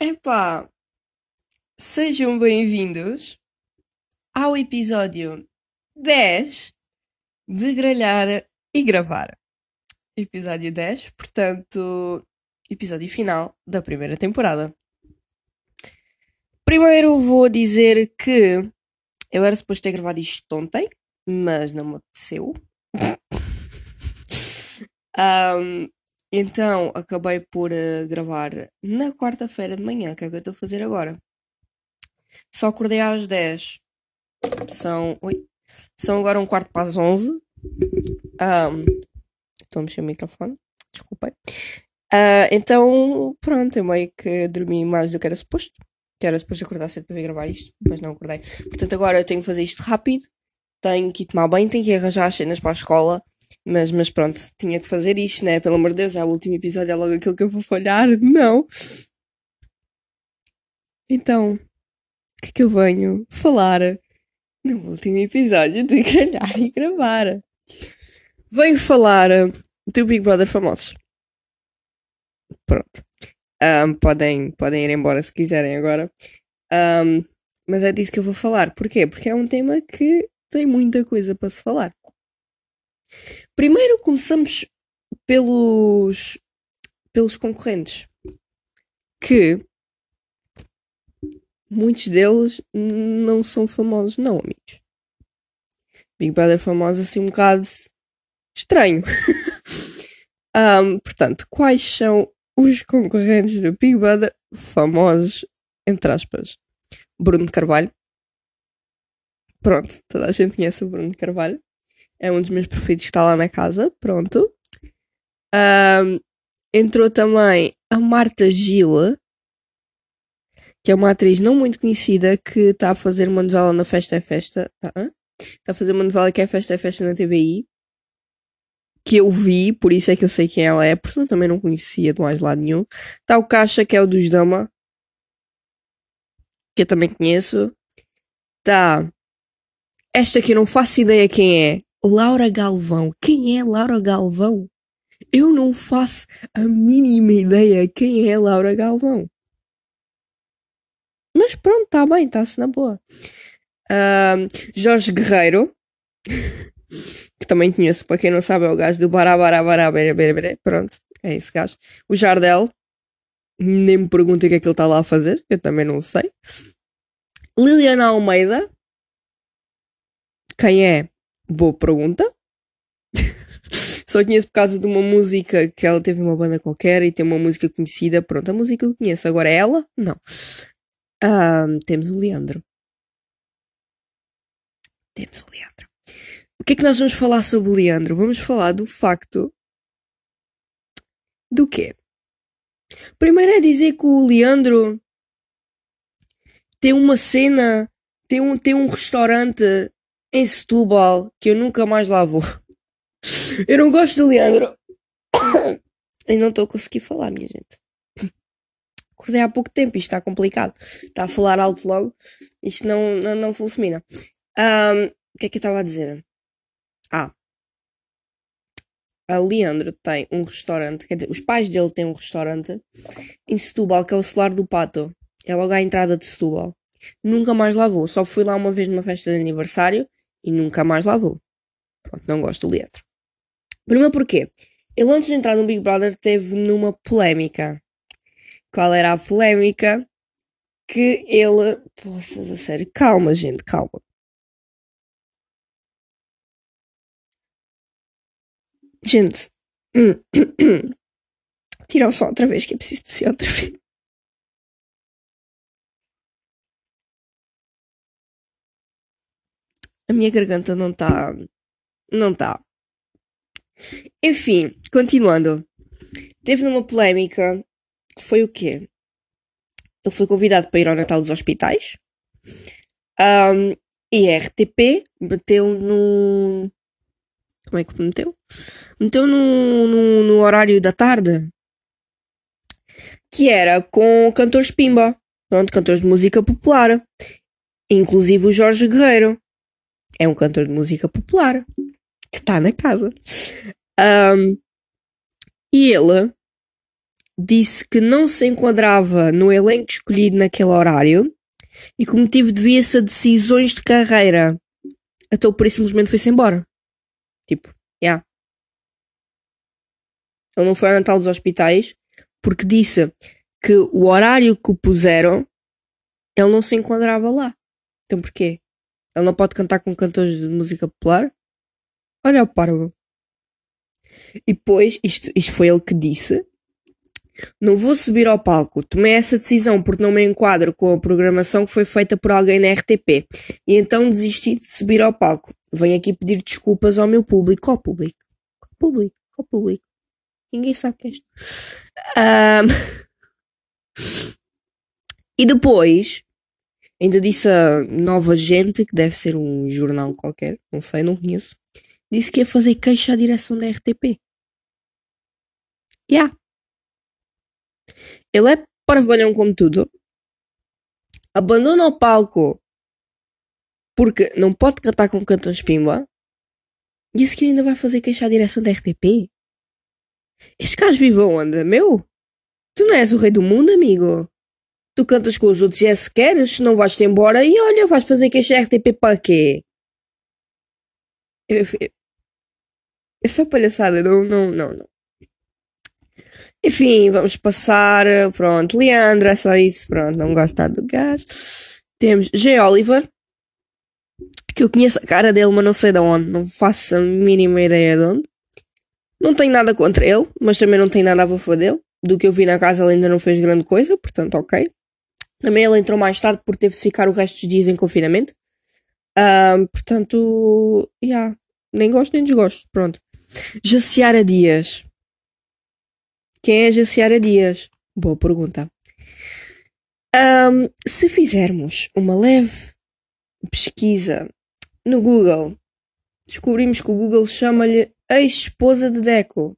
Epá, sejam bem-vindos ao episódio 10 de Gralhar e Gravar. Episódio 10, portanto, episódio final da primeira temporada. Primeiro vou dizer que eu era suposto ter gravado isto ontem, mas não me apeteceu. um, então acabei por uh, gravar na quarta-feira de manhã, que é o que eu estou a fazer agora. Só acordei às 10. São. Oi. São agora um quarto para as 11. Um, estou a mexer o microfone. Desculpem. Uh, então, pronto, eu meio que dormi mais do que era suposto. Que era suposto acordar cedo para vir gravar isto, mas não acordei. Portanto, agora eu tenho que fazer isto rápido. Tenho que ir tomar banho, tenho que arranjar as cenas para a escola. Mas, mas pronto, tinha que fazer isto, né? Pelo amor de Deus, é o último episódio, é logo aquilo que eu vou falhar. Não! Então, o que é que eu venho falar no último episódio de Gralhar e Gravar? Venho falar do Big Brother famosos. Pronto. Um, podem, podem ir embora se quiserem agora. Um, mas é disso que eu vou falar. Porquê? Porque é um tema que tem muita coisa para se falar. Primeiro começamos pelos, pelos concorrentes. Que muitos deles não são famosos, não, amigos. Big Brother é famoso assim um bocado estranho. um, portanto, quais são os concorrentes do Big Brother famosos, entre aspas? Bruno de Carvalho. Pronto, toda a gente conhece o Bruno de Carvalho. É um dos meus preferidos, está lá na casa. Pronto. Um, entrou também a Marta Gila, que é uma atriz não muito conhecida que está a fazer uma novela na Festa é Festa. Está tá a fazer uma novela que é Festa é Festa na TVI. Que eu vi, por isso é que eu sei quem ela é, porque eu também não conhecia de mais lado nenhum. Está o Caixa, que é o dos Dama, que eu também conheço. Está esta que eu não faço ideia quem é, Laura Galvão. Quem é Laura Galvão? Eu não faço a mínima ideia quem é Laura Galvão. Mas pronto, está bem, está-se na boa. Uh, Jorge Guerreiro, que também conheço, para quem não sabe, é o gajo do Barabarabara. Pronto, é esse gajo. O Jardel, nem me pergunta o que é que ele está lá a fazer, eu também não sei. Liliana Almeida, quem é? Boa pergunta. Só conheço por causa de uma música que ela teve uma banda qualquer e tem uma música conhecida. Pronto, a música eu conheço. Agora ela? Não. Temos o Leandro. Temos o Leandro. O que é que nós vamos falar sobre o Leandro? Vamos falar do facto. Do quê? Primeiro é dizer que o Leandro tem uma cena, tem um, tem um restaurante em Setúbal que eu nunca mais lá vou. Eu não gosto do Leandro. E não estou a conseguir falar, minha gente. Acordei há pouco tempo, isto está complicado. Está a falar alto logo. Isto não, não, não funciona. Um, o que é que eu estava a dizer? Ah. O Leandro tem um restaurante, quer dizer, os pais dele têm um restaurante em Setúbal, que é o Solar do Pato. É logo à entrada de Setúbal. Nunca mais lá vou. Só fui lá uma vez numa festa de aniversário e nunca mais lá vou. Pronto, não gosto do Leandro. Primeiro porquê? Ele antes de entrar no Big Brother teve numa polémica. Qual era a polémica? Que ele. Poças, a sério. Calma, gente, calma. Gente. Tira o som outra vez, que é preciso descer outra vez. A minha garganta não está. Não está. Enfim, continuando. Teve numa polémica que foi o quê? Ele foi convidado para ir ao Natal dos Hospitais. Um, e a RTP meteu no. Como é que meteu? Meteu no, no, no horário da tarde. Que era com cantores Pimba. Pronto, cantores de música popular. Inclusive o Jorge Guerreiro é um cantor de música popular que está na casa. Um, e ele disse que não se enquadrava no elenco escolhido naquele horário e que o motivo devia-se a decisões de carreira. Então por isso simplesmente foi-se embora. Tipo, já. Yeah. Ele não foi ao Natal dos Hospitais porque disse que o horário que o puseram ele não se enquadrava lá. Então porquê? Ele não pode cantar com cantores de música popular? Olha o parvo. E depois, isto, isto foi ele que disse. Não vou subir ao palco. Tomei essa decisão porque não me enquadro com a programação que foi feita por alguém na RTP. E então desisti de subir ao palco. Venho aqui pedir desculpas ao meu público. Ao público. Ao público. Ao público. Ninguém sabe que é isto. Um... E depois, ainda disse a Nova Gente, que deve ser um jornal qualquer, não sei, não conheço, disse que ia fazer queixa à direção da RTP. Yeah. Ele é parvalhão como tudo. Abandona o palco porque não pode cantar com cantões pimba. Disse que ainda vai fazer queixa à direção da RTP. Este gajo vive onde, meu? Tu não és o rei do mundo, amigo. Tu cantas com os outros e é se queres, não vais-te embora e olha, vais fazer queixa RTP para quê? Eu, eu, é só palhaçada, não, não, não, não. Enfim, vamos passar. Pronto, Leandra, é só isso. Pronto, não gosto do gajo. Temos G. Oliver, que eu conheço a cara dele, mas não sei de onde. Não faço a mínima ideia de onde. Não tenho nada contra ele, mas também não tenho nada a favor dele. Do que eu vi na casa, ele ainda não fez grande coisa, portanto, ok. Também ele entrou mais tarde porque teve de ficar o resto dos dias em confinamento. Portanto, yeah, nem gosto nem desgosto. Pronto. Jaciara Dias. Quem é Jaciara Dias? Boa pergunta. Um, se fizermos uma leve pesquisa no Google, descobrimos que o Google chama-lhe ex-esposa de Deco.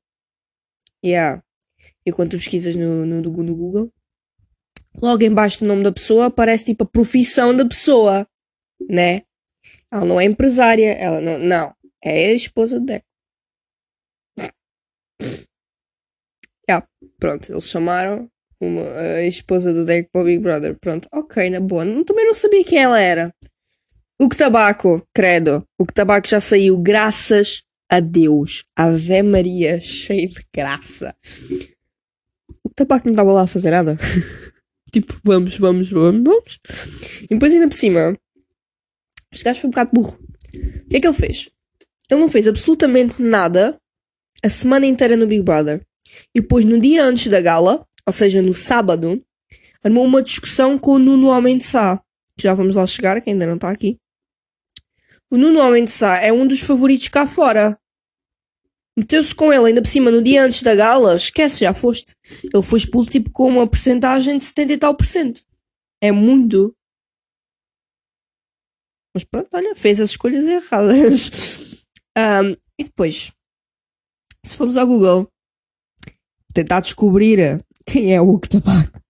Yeah. E pesquisas no, no, no Google, logo embaixo do nome da pessoa aparece tipo a profissão da pessoa, né? Ela não é empresária, ela não, não é a esposa de Deco. yeah, pronto, eles chamaram uma, a esposa do Deco para o Big Brother. Pronto, ok, na boa. Também não sabia quem ela era. O que tabaco, credo. O que tabaco já saiu, graças a Deus. Ave Maria, cheio de graça. O que tabaco não estava lá a fazer nada. tipo, vamos, vamos, vamos, vamos. E depois ainda por cima, este gajo foi um bocado burro. O que é que ele fez? Ele não fez absolutamente nada a semana inteira no Big Brother. E depois, no dia antes da gala, ou seja, no sábado, armou uma discussão com o Nuno Homem de Sá. Já vamos lá chegar, que ainda não está aqui. O Nuno Homem de Sá é um dos favoritos cá fora. Meteu-se com ele ainda por cima no dia antes da gala, esquece, já foste. Ele foi expulso tipo com uma porcentagem de 70 e tal por cento. É muito. Mas pronto, olha, fez as escolhas erradas. Um, e depois, se formos ao Google tentar descobrir quem é o Hugo Tabaco,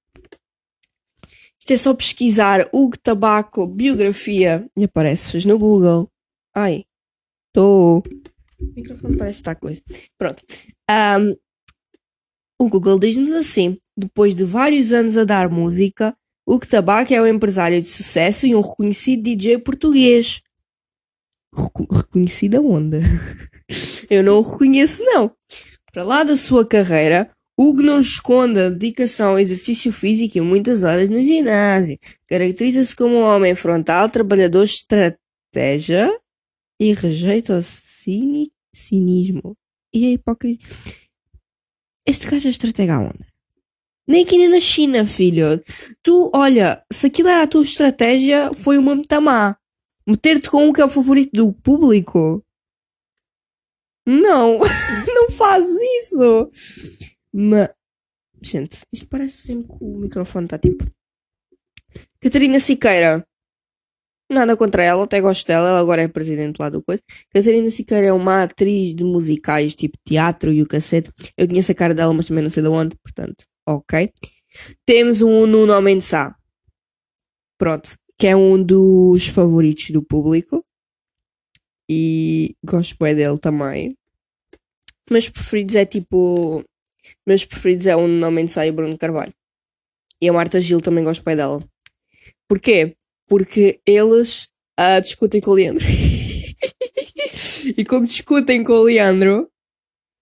isto é só pesquisar Hugo Tabaco biografia e aparece no Google. Ai, estou. O microfone parece estar coisa. Pronto. Um, o Google diz-nos assim: depois de vários anos a dar música, Hugo Tabaco é um empresário de sucesso e um reconhecido DJ português reconhecida onda. Eu não o reconheço, não. Para lá da sua carreira, Hugo não esconde a dedicação ao exercício físico e muitas horas no ginásio. Caracteriza-se como um homem frontal, trabalhador, estratégia e rejeita o cini cinismo e a hipocrisia. Este gajo é estratega onda. Nem aqui nem na China, filho. Tu, olha, se aquilo era a tua estratégia, foi uma muito má. Meter-te com um que é o favorito do público? Não, não faz isso. Mas, gente, isto parece sempre que o microfone está tipo. Catarina Siqueira. Nada contra ela, até gosto dela, ela agora é presidente lá do coisa. Catarina Siqueira é uma atriz de musicais, tipo teatro e o cacete. Eu conheço a cara dela, mas também não sei de onde, portanto, ok. Temos um Nuno Homem de Sá. Pronto que é um dos favoritos do público. E gosto bem dele também. Mas preferidos é tipo Meus preferidos é o Nuno Mendes Sá e o Bruno Carvalho. E a Marta Gil também gosto bem dela. Porquê? Porque eles uh, discutem com o Leandro. e como discutem com o Leandro,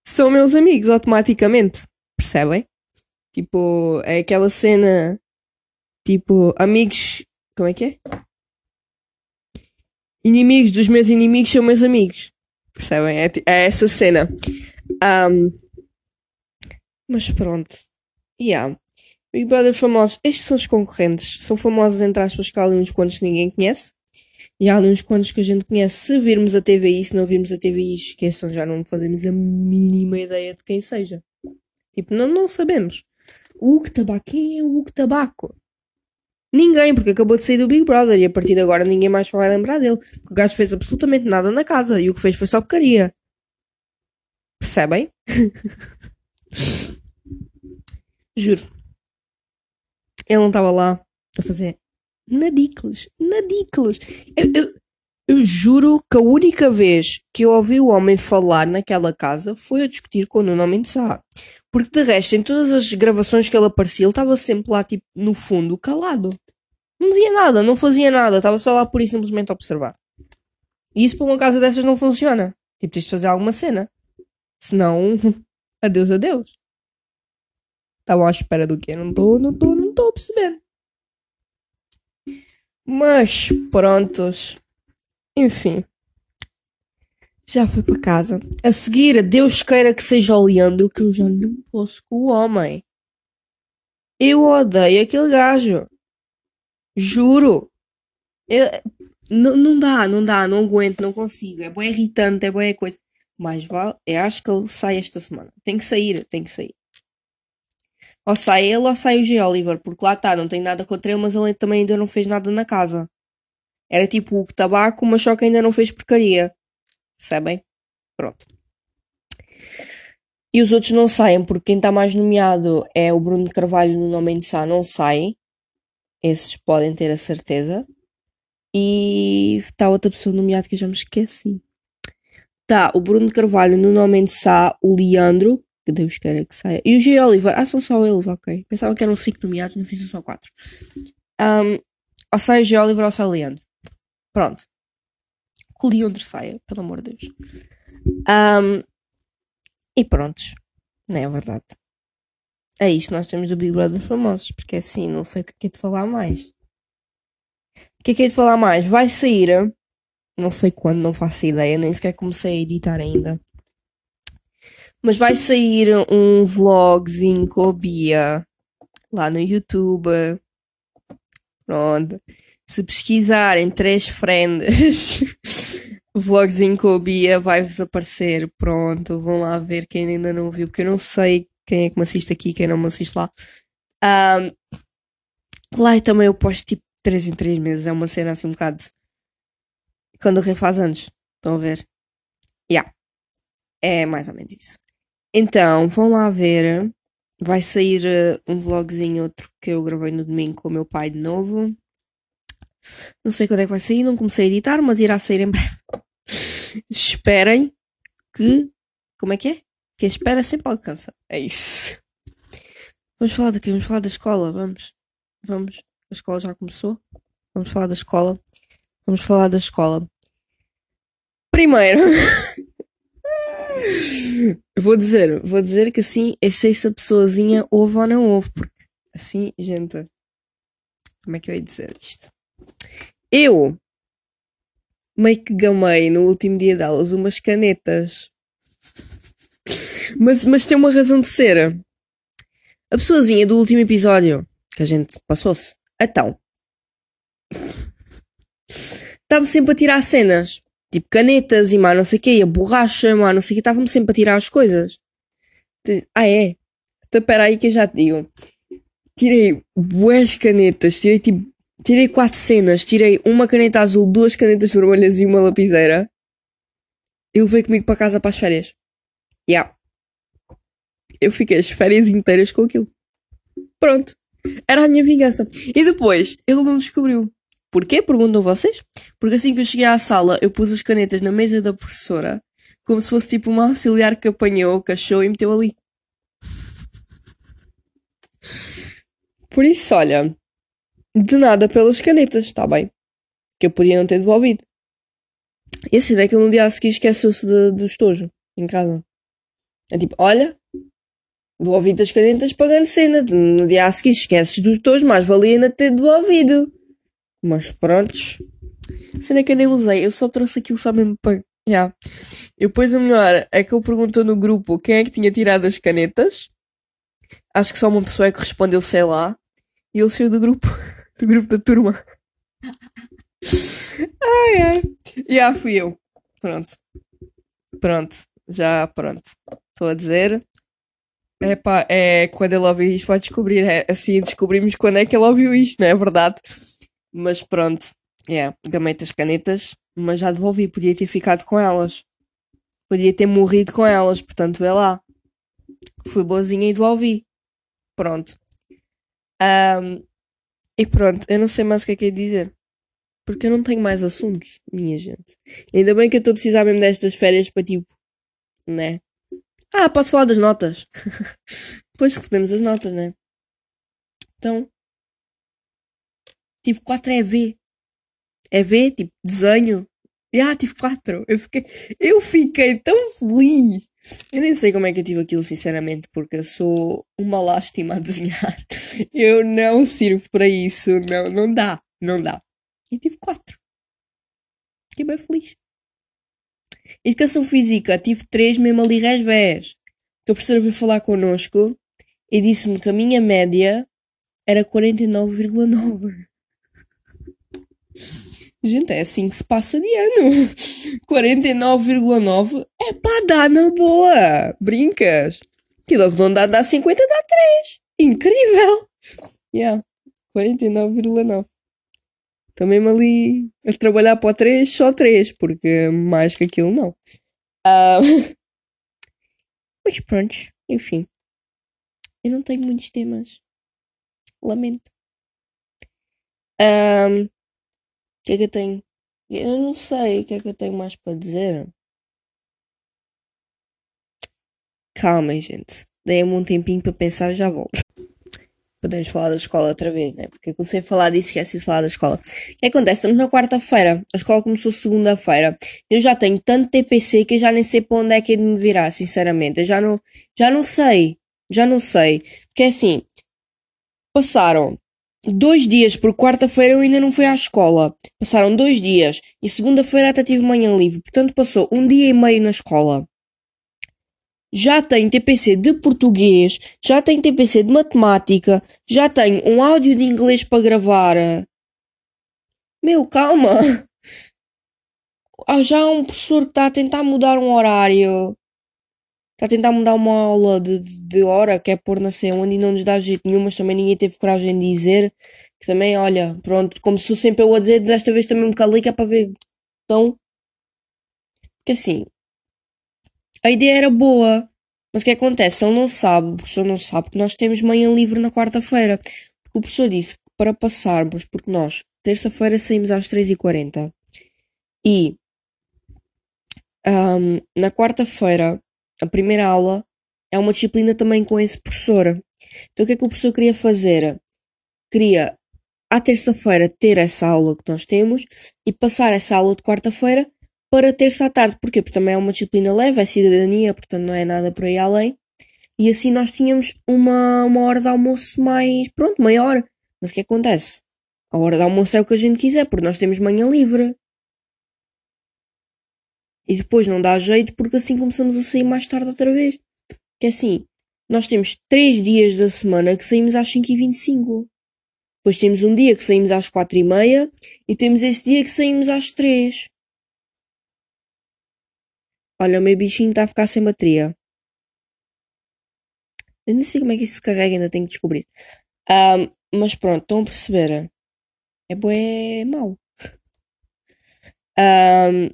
são meus amigos automaticamente. Percebem? Tipo, é aquela cena. Tipo, amigos. Como é que é? Inimigos dos meus inimigos são meus amigos. Percebem? É, é essa cena. Um, mas pronto. Yeah. Big Brother famosos. Estes são os concorrentes. São famosos entre aspas que há ali uns quantos ninguém conhece. E há ali uns quantos que a gente conhece. Se virmos a TVI, se não virmos a TVI, esqueçam, já não fazemos a mínima ideia de quem seja. Tipo, não, não sabemos. O Hugo Tabaco. Quem é o Hugo Tabaco? Ninguém, porque acabou de sair do Big Brother e a partir de agora ninguém mais vai lembrar dele. Porque o gajo fez absolutamente nada na casa e o que fez foi só porcaria. Percebem? Juro. Ele não estava lá a fazer nadicles. Nadicles. Eu, eu, eu, juro que a única vez que eu ouvi o homem falar naquela casa foi a discutir com o Nuno Mendes Sá. Porque de resto, em todas as gravações que ele aparecia, ele estava sempre lá, tipo, no fundo, calado. Não dizia nada, não fazia nada, estava só lá por simplesmente observar. E isso para uma casa dessas não funciona. Tipo, tens de fazer alguma cena. Senão, adeus, adeus. Estavam à espera do quê? Não estou, não estou, não estou a perceber. Mas, prontos. Enfim já foi para casa. A seguir, Deus queira que seja o Leandro, que eu já não posso com o homem. Eu odeio aquele gajo. Juro. Eu, não, não dá, não dá, não aguento, não consigo. É boa irritante, é boa coisa. Mas vale, eu acho que ele sai esta semana. Tem que sair, tem que sair. Ou sai ele ou sai o G. Oliver, porque lá está, não tem nada contra ele, mas ele também ainda não fez nada na casa. Era tipo o tabaco, mas só que ainda não fez porcaria. Percebem? Pronto. E os outros não saem, porque quem está mais nomeado é o Bruno Carvalho no Nome de Sá, não sai. Esses podem ter a certeza. E está outra pessoa nomeada que eu já me esqueci. Está o Bruno Carvalho no Nome de Sá, o Leandro, que Deus queira que saia, e o G. Oliver. Ah, são só eles, ok. Pensava que eram cinco nomeados, não fiz só quatro. Um, ou sai o G. Oliver ou sai o Leandro. Pronto que o Leandro saia, pelo amor de Deus. Um, e prontos, não é verdade. É isto, nós temos o Big Brother famosos, porque é assim, não sei o que é, é de falar mais. O que é, que é de falar mais? Vai sair, não sei quando, não faço ideia, nem sequer comecei a editar ainda. Mas vai sair um vlogzinho com a Bia lá no YouTube. Pronto. Se pesquisarem três friends vlogzinho com a Bia vai-vos aparecer. Pronto, vão lá ver quem ainda não viu, porque eu não sei quem é que me assiste aqui, quem não me assiste lá. Um, lá também eu posto tipo 3 em 3 meses, é uma cena assim um bocado. Quando o rei faz anos, estão a ver? Yeah. É mais ou menos isso. Então, vão lá ver. Vai sair uh, um vlogzinho outro que eu gravei no domingo com o meu pai de novo. Não sei quando é que vai sair, não comecei a editar, mas irá sair em breve. Esperem que. Como é que é? Quem espera sempre alcança. É isso. Vamos falar daqui, vamos falar da escola, vamos. Vamos. A escola já começou. Vamos falar da escola. Vamos falar da escola. Primeiro. vou dizer, vou dizer que assim eu sei se a pessoazinha ouve ou não ouve, porque assim, gente. Como é que eu ia dizer isto? Eu meio que gamei no último dia de aulas umas canetas. mas, mas tem uma razão de ser. A pessoazinha do último episódio que a gente passou-se. Então. Estava sempre a tirar cenas. Tipo canetas e mais não sei o quê. a borracha, mais não sei o quê. Estava-me sempre a tirar as coisas. Ah, é? Então espera aí que eu já te digo. Tirei boas canetas. Tirei tipo Tirei quatro cenas, tirei uma caneta azul, duas canetas vermelhas e uma lapiseira. Ele veio comigo para casa para as férias. Yeah. Eu fiquei as férias inteiras com aquilo. Pronto. Era a minha vingança. E depois, ele não descobriu. Porquê? Perguntam vocês. Porque assim que eu cheguei à sala, eu pus as canetas na mesa da professora, como se fosse tipo uma auxiliar que apanhou, cachou e meteu ali. Por isso, olha, de nada pelas canetas, está bem? Que eu podia não ter devolvido. E assim, é que no dia a seguir esqueceu-se do estojo em casa. É tipo, olha, devolvi as canetas pagando cena. No dia a seguir esqueces dos estojo, mais valia ainda ter devolvido. Mas prontos. Cena que eu nem usei, eu só trouxe aquilo só mesmo para. Yeah. E depois a melhor é que eu perguntou no grupo quem é que tinha tirado as canetas. Acho que só uma pessoa é que respondeu, sei lá. E ele saiu do grupo. Do grupo da turma. ai ai. E yeah, fui eu. Pronto. Pronto. Já pronto. Estou a dizer. É pá, é quando ele ouviu isto vai descobrir. É, assim descobrimos quando é que ele ouviu isto, não é verdade? Mas pronto. É, gamei as canetas, mas já devolvi. Podia ter ficado com elas. Podia ter morrido com elas, portanto, vê lá. Fui boazinha e devolvi. Pronto. Um, e pronto, eu não sei mais o que é que é dizer. Porque eu não tenho mais assuntos, minha gente. Ainda bem que eu estou a precisar mesmo destas férias para tipo. Né? Ah, posso falar das notas. Depois recebemos as notas, né? Então. Tive 4 EV. EV, tipo, desenho. Ah, tive 4. Eu fiquei, eu fiquei tão feliz. Eu nem sei como é que eu tive aquilo, sinceramente, porque eu sou uma lástima a desenhar. Eu não sirvo para isso. Não, não dá. Não dá. E tive quatro. Fiquei bem feliz. Educação Física, tive três mesmo ali resvés. Que a professora veio falar connosco e disse-me que a minha média era 49,9. Gente, é assim que se passa de ano. 49,9 é para dar na boa. Brincas. Aquilo arredondado dá 50, dá 3. Incrível. Yeah. 49,9. Também me ali a trabalhar para o 3, só 3, porque mais que aquilo não. Uh... Mas pronto, enfim. Eu não tenho muitos temas. Lamento. Um, que é que eu tenho? Eu não sei o que é que eu tenho mais para dizer. Calma, gente. Dei-me um tempinho para pensar e já volto. Podemos falar da escola outra vez, né? Porque eu comecei a falar disso e esqueci de falar da escola. O que acontece? Estamos na quarta-feira. A escola começou segunda-feira. Eu já tenho tanto TPC que eu já nem sei para onde é que ele me virar, sinceramente. Eu já não, já não sei. Já não sei. Porque assim. Passaram dois dias, porque quarta-feira eu ainda não fui à escola. Passaram dois dias e segunda-feira até tive manhã livre, portanto passou um dia e meio na escola. Já tenho TPC de português, já tenho TPC de matemática, já tenho um áudio de inglês para gravar. Meu, calma! Ah, já há um professor que está a tentar mudar um horário. Está a tentar mudar uma aula de, de hora, que é pôr na sei onde e não nos dá jeito nenhum, mas também ninguém teve coragem de dizer. Que também, olha, pronto, como sou sempre eu a dizer, desta vez também me calei que é para ver. Então. Porque assim. A ideia era boa. Mas o que acontece? Ele não sabe, o professor não sabe que nós temos manhã livre na quarta-feira. Porque o professor disse que para passarmos, porque nós, terça-feira, saímos às 3h40. E. Um, na quarta-feira a primeira aula é uma disciplina também com esse professor. Então o que é que o professor queria fazer? Queria, à terça-feira, ter essa aula que nós temos e passar essa aula de quarta-feira para terça à tarde. Porquê? Porque também é uma disciplina leve, é cidadania, portanto não é nada por aí além. E assim nós tínhamos uma, uma hora de almoço mais, pronto, maior. Mas o que acontece? A hora de almoço é o que a gente quiser, porque nós temos manhã livre. E depois não dá jeito porque assim começamos a sair mais tarde outra vez. Que é assim, nós temos 3 dias da semana que saímos às 5h25. Depois temos um dia que saímos às 4h30 e temos esse dia que saímos às 3. Olha, o meu bichinho está a ficar sem bateria. Eu nem sei como é que isso se carrega, ainda tenho que descobrir. Um, mas pronto, estão a perceber? É bué mau. Um,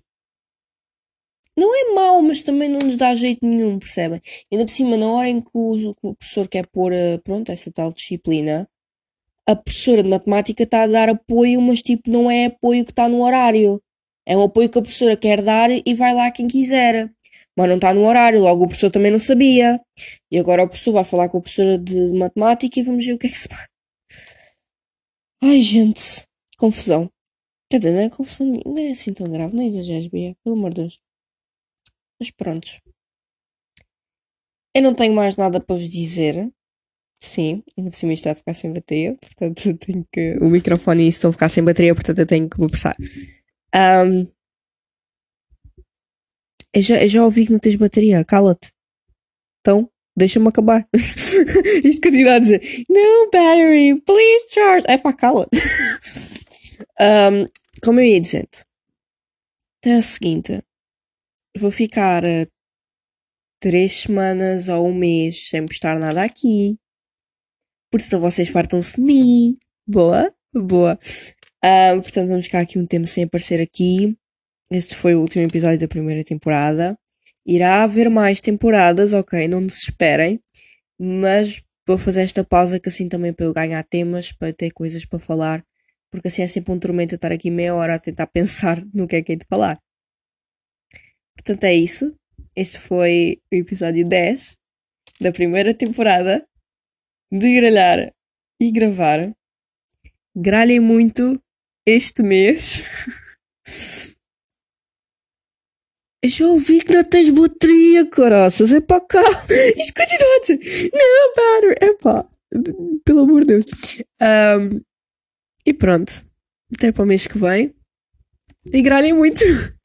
não é mau, mas também não nos dá jeito nenhum, percebem? Ainda por cima, na hora em que o, o professor quer pôr, eh, pronto, essa tal disciplina, a professora de matemática está a dar apoio, mas tipo, não é apoio que está no horário. É um apoio que a professora quer dar e vai lá quem quiser. mas não está no horário, logo o professor também não sabia. E agora o professor vai falar com a professora de matemática e vamos ver o que é que se passa. Ai, gente, confusão. Quer dizer, não é confusão, não é assim tão grave, não exageres, Bia, pelo amor de Deus. Mas pronto. Eu não tenho mais nada para vos dizer. Sim, ainda por cima isto está a ficar sem bateria, portanto tenho que. O microfone e isso estão a ficar sem bateria, portanto eu tenho que me apressar. Um, eu, já, eu já ouvi que não tens bateria, cala-te. Então, deixa-me acabar. isto continua a dizer: No battery, please charge. É pá, cala-te. um, como eu ia dizendo, até o seguinte: vou ficar uh, três semanas ou um mês sem postar nada aqui. Por isso vocês fartam-se de mim. Boa, boa. Uh, portanto, vamos ficar aqui um tempo sem aparecer aqui. Este foi o último episódio da primeira temporada. Irá haver mais temporadas, ok? Não desesperem. Mas vou fazer esta pausa que assim também para eu ganhar temas, para eu ter coisas para falar. Porque assim é sempre um tormento estar aqui meia hora a tentar pensar no que é que é de falar. Portanto, é isso. Este foi o episódio 10 da primeira temporada de gralhar e gravar. Gralhem muito este mês. Eu já ouvi que não tens bateria, caraças. É para cá. Isto dizer. Não, para. É pá. Pelo amor de Deus. Um, e pronto. Até para o mês que vem. E gralhem muito.